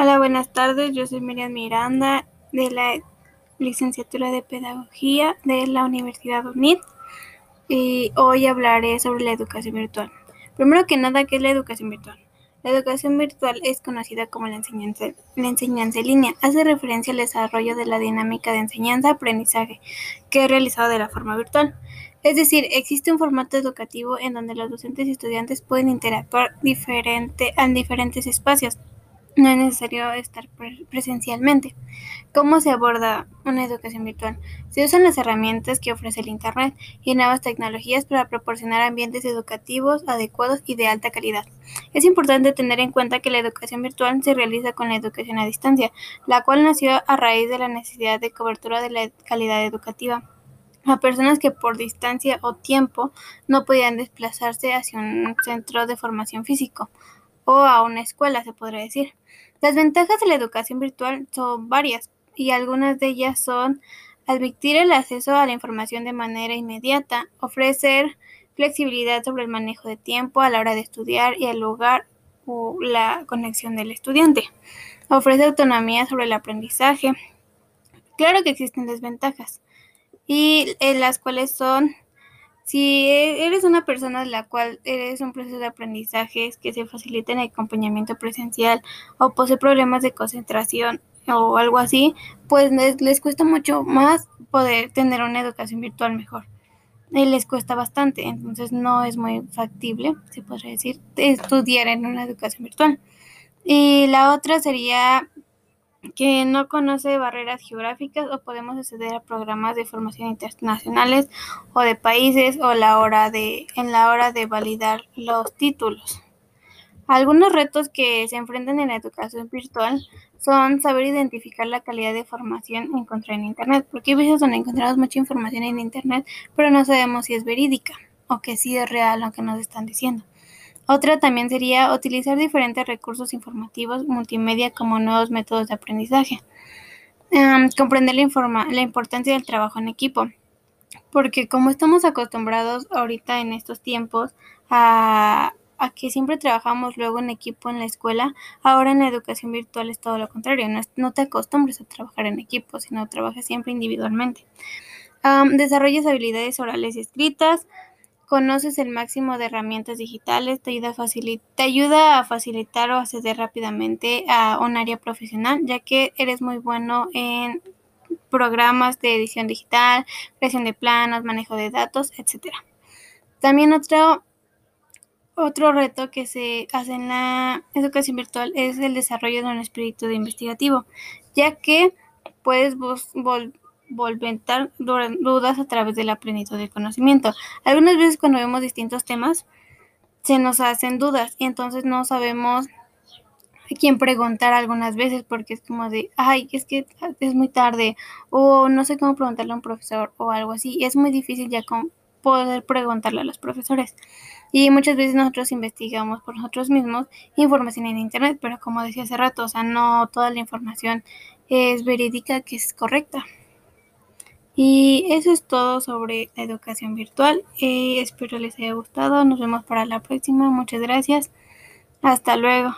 Hola, buenas tardes. Yo soy Miriam Miranda de la licenciatura de Pedagogía de la Universidad UNIT y hoy hablaré sobre la educación virtual. Primero que nada, ¿qué es la educación virtual? La educación virtual es conocida como la enseñanza, la enseñanza en línea. Hace referencia al desarrollo de la dinámica de enseñanza-aprendizaje que es realizado de la forma virtual. Es decir, existe un formato educativo en donde los docentes y estudiantes pueden interactuar diferente, en diferentes espacios no es necesario estar presencialmente. ¿Cómo se aborda una educación virtual? Se usan las herramientas que ofrece el Internet y nuevas tecnologías para proporcionar ambientes educativos adecuados y de alta calidad. Es importante tener en cuenta que la educación virtual se realiza con la educación a distancia, la cual nació a raíz de la necesidad de cobertura de la calidad educativa a personas que por distancia o tiempo no podían desplazarse hacia un centro de formación físico o a una escuela, se podría decir. Las ventajas de la educación virtual son varias y algunas de ellas son admitir el acceso a la información de manera inmediata, ofrecer flexibilidad sobre el manejo de tiempo a la hora de estudiar y el lugar o la conexión del estudiante, ofrece autonomía sobre el aprendizaje. Claro que existen desventajas y en las cuales son si eres una persona de la cual eres un proceso de aprendizaje que se facilita en el acompañamiento presencial o posee problemas de concentración o algo así, pues les, cuesta mucho más poder tener una educación virtual mejor. Y les cuesta bastante, entonces no es muy factible, se podría decir, estudiar en una educación virtual. Y la otra sería que no conoce barreras geográficas o podemos acceder a programas de formación internacionales o de países o la hora de, en la hora de validar los títulos. Algunos retos que se enfrentan en la educación virtual son saber identificar la calidad de formación encontrada en Internet, porque hay veces donde encontramos mucha información en Internet, pero no sabemos si es verídica o que sí es real lo que nos están diciendo. Otra también sería utilizar diferentes recursos informativos multimedia como nuevos métodos de aprendizaje. Comprender la, importancia del trabajo en equipo, porque como estamos acostumbrados ahorita en estos tiempos a, que siempre trabajamos luego en equipo en la escuela, ahora en la educación virtual es todo lo contrario, no, te acostumbres a trabajar en equipo, sino trabajas siempre individualmente. desarrollas habilidades orales y escritas, conoces el máximo de herramientas digitales, te ayuda, a te ayuda a facilitar o acceder rápidamente a un área profesional, ya que eres muy bueno en programas de edición digital, creación de planos, manejo de datos, etc. También otro, otro reto que se hace en la educación virtual es el desarrollo de un espíritu investigativo, ya que puedes volventar dudas a través de la plenitud del conocimiento. Algunas veces cuando vemos distintos temas se nos hacen dudas y entonces no sabemos a quién preguntar algunas veces porque es como de, ay, es que es muy tarde o no sé cómo preguntarle a un profesor o algo así. Es muy difícil ya poder preguntarle a los profesores. Y muchas veces nosotros investigamos por nosotros mismos información en Internet, pero como decía hace rato, o sea, no toda la información es verídica que es correcta. Y eso es todo sobre la educación virtual. Eh, espero les haya gustado. Nos vemos para la próxima. Muchas gracias. Hasta luego.